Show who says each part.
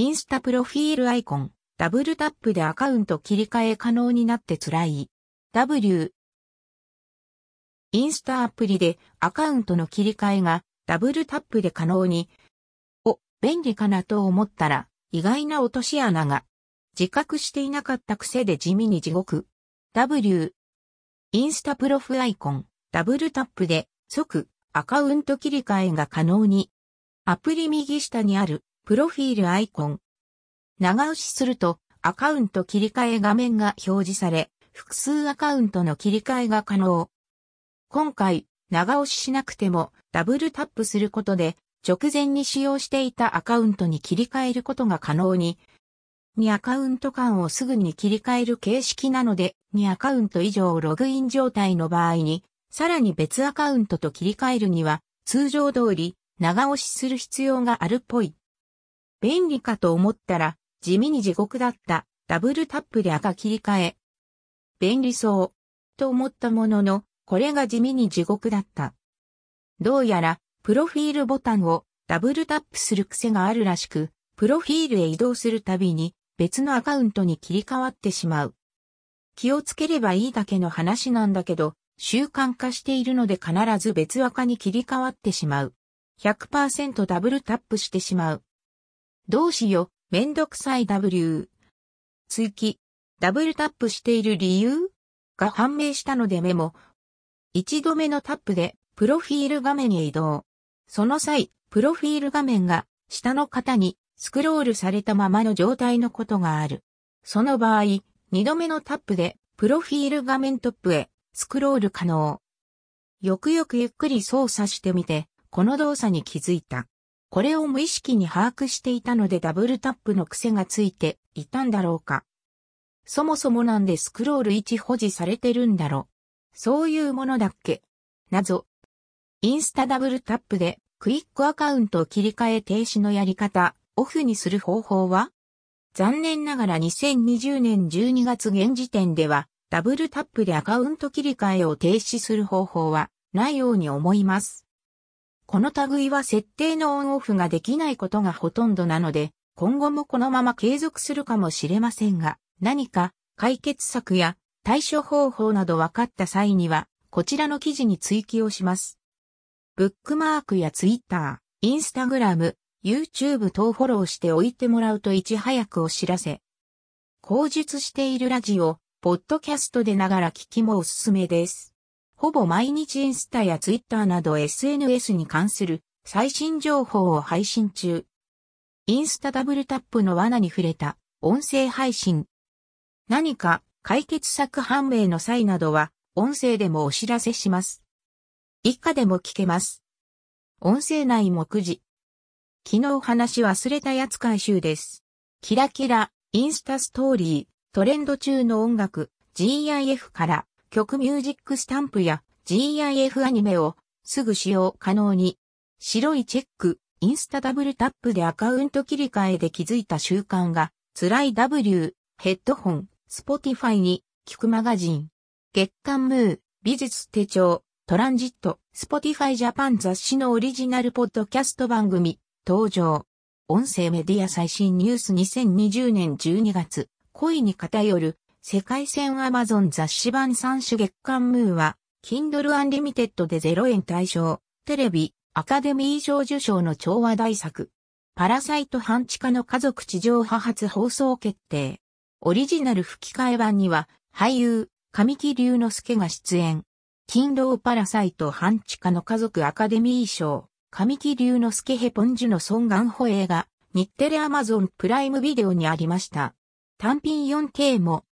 Speaker 1: インスタプロフィールアイコン、ダブルタップでアカウント切り替え可能になって辛い。W。インスタアプリでアカウントの切り替えがダブルタップで可能に。お、便利かなと思ったら意外な落とし穴が。自覚していなかった癖で地味に地獄。W。インスタプロフアイコン、ダブルタップで即アカウント切り替えが可能に。アプリ右下にあるプロフィールアイコン。長押しするとアカウント切り替え画面が表示され、複数アカウントの切り替えが可能。今回、長押ししなくてもダブルタップすることで直前に使用していたアカウントに切り替えることが可能に。2アカウント間をすぐに切り替える形式なので、2アカウント以上ログイン状態の場合にさらに別アカウントと切り替えるには、通常通り長押しする必要があるっぽい。便利かと思ったら、地味に地獄だったダブルタップで赤切り替え。便利そう。と思ったものの、これが地味に地獄だった。どうやら、プロフィールボタンをダブルタップする癖があるらしく、プロフィールへ移動するたびに別のアカウントに切り替わってしまう。気をつければいいだけの話なんだけど、習慣化しているので必ず別赤に切り替わってしまう。100%ダブルタップしてしまう。どうしよ、めんどくさい W。追記。ダブルタップしている理由が判明したのでメモ。一度目のタップで、プロフィール画面へ移動。その際、プロフィール画面が下の方にスクロールされたままの状態のことがある。その場合、二度目のタップで、プロフィール画面トップへスクロール可能。よくよくゆっくり操作してみて、この動作に気づいた。これを無意識に把握していたのでダブルタップの癖がついていたんだろうか。そもそもなんでスクロール1保持されてるんだろう。そういうものだっけ。謎。インスタダブルタップでクイックアカウントを切り替え停止のやり方、オフにする方法は？残念ながら2020年12月現時点ではダブルタップでアカウント切り替えを停止する方法はないように思います。この類は設定のオンオフができないことがほとんどなので、今後もこのまま継続するかもしれませんが、何か解決策や対処方法など分かった際には、こちらの記事に追記をします。ブックマークやツイッター、インスタグラム、YouTube 等フォローしておいてもらうといち早くお知らせ。口述しているラジオ、ポッドキャストでながら聞きもおすすめです。ほぼ毎日インスタやツイッターなど SNS に関する最新情報を配信中。インスタダブルタップの罠に触れた音声配信。何か解決策判明の際などは音声でもお知らせします。以下でも聞けます。音声内目次。昨日話忘れたやつ回収です。キラキラ、インスタストーリー。トレンド中の音楽 GIF から曲ミュージックスタンプや GIF アニメをすぐ使用可能に白いチェック、インスタダブルタップでアカウント切り替えで気づいた習慣が辛い W、ヘッドホン、 Spotify に聞くマガジン、月刊ムー、美術手帳、トランジット、 Spotify ジャパン雑誌のオリジナルポッドキャスト番組、登場。音声メディア最新ニュース2020年12月。恋に偏る世界線アマゾン雑誌版3種月刊ムーは、Kindle Unlimited で0円対象、テレビ、アカデミー賞受賞の超話題作。パラサイト半地下の家族地上波初放送決定。オリジナル吹き替え版には、俳優、神木隆之介が出演。勤労パラサイト半地下の家族アカデミー賞、神木隆之介ヘポンジュのソンガンホ映画、日テレアマゾンプライムビデオにありました。単品 4K も